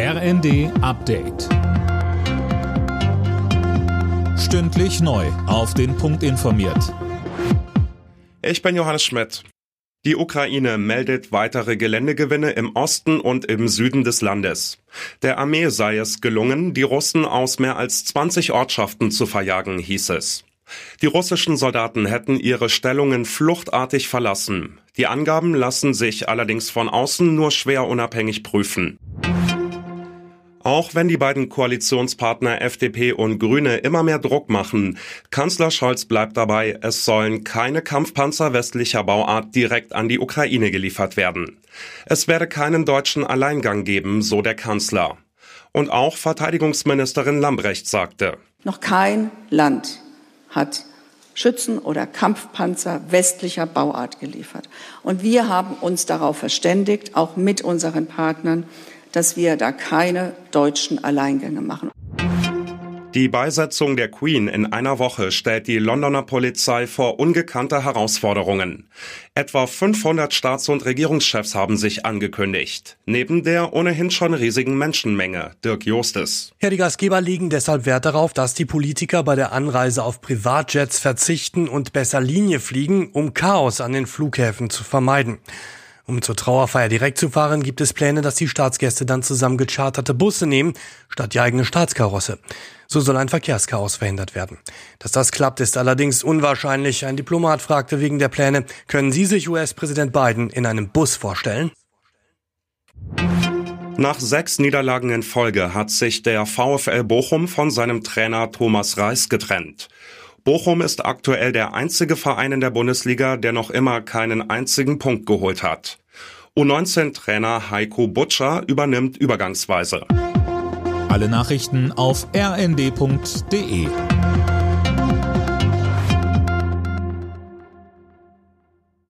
RND Update. Stündlich neu. Auf den Punkt informiert. Ich bin Johannes Schmidt. Die Ukraine meldet weitere Geländegewinne im Osten und im Süden des Landes. Der Armee sei es gelungen, die Russen aus mehr als 20 Ortschaften zu verjagen, hieß es. Die russischen Soldaten hätten ihre Stellungen fluchtartig verlassen. Die Angaben lassen sich allerdings von außen nur schwer unabhängig prüfen. Auch wenn die beiden Koalitionspartner FDP und Grüne immer mehr Druck machen, Kanzler Scholz bleibt dabei, es sollen keine Kampfpanzer westlicher Bauart direkt an die Ukraine geliefert werden. Es werde keinen deutschen Alleingang geben, so der Kanzler. Und auch Verteidigungsministerin Lambrecht sagte, Noch kein Land hat Schützen oder Kampfpanzer westlicher Bauart geliefert. Und wir haben uns darauf verständigt, auch mit unseren Partnern, dass wir da keine deutschen Alleingänge machen. Die Beisetzung der Queen in einer Woche stellt die Londoner Polizei vor ungekannte Herausforderungen. Etwa 500 Staats- und Regierungschefs haben sich angekündigt. Neben der ohnehin schon riesigen Menschenmenge. Dirk Jostes. Ja, die Gastgeber legen deshalb Wert darauf, dass die Politiker bei der Anreise auf Privatjets verzichten und besser Linie fliegen, um Chaos an den Flughäfen zu vermeiden. Um zur Trauerfeier direkt zu fahren, gibt es Pläne, dass die Staatsgäste dann zusammen gecharterte Busse nehmen, statt die eigene Staatskarosse. So soll ein Verkehrschaos verhindert werden. Dass das klappt, ist allerdings unwahrscheinlich. Ein Diplomat fragte wegen der Pläne, können Sie sich US-Präsident Biden in einem Bus vorstellen? Nach sechs Niederlagen in Folge hat sich der VfL Bochum von seinem Trainer Thomas Reis getrennt. Bochum ist aktuell der einzige Verein in der Bundesliga, der noch immer keinen einzigen Punkt geholt hat. U19-Trainer Heiko Butscher übernimmt übergangsweise. Alle Nachrichten auf rnd.de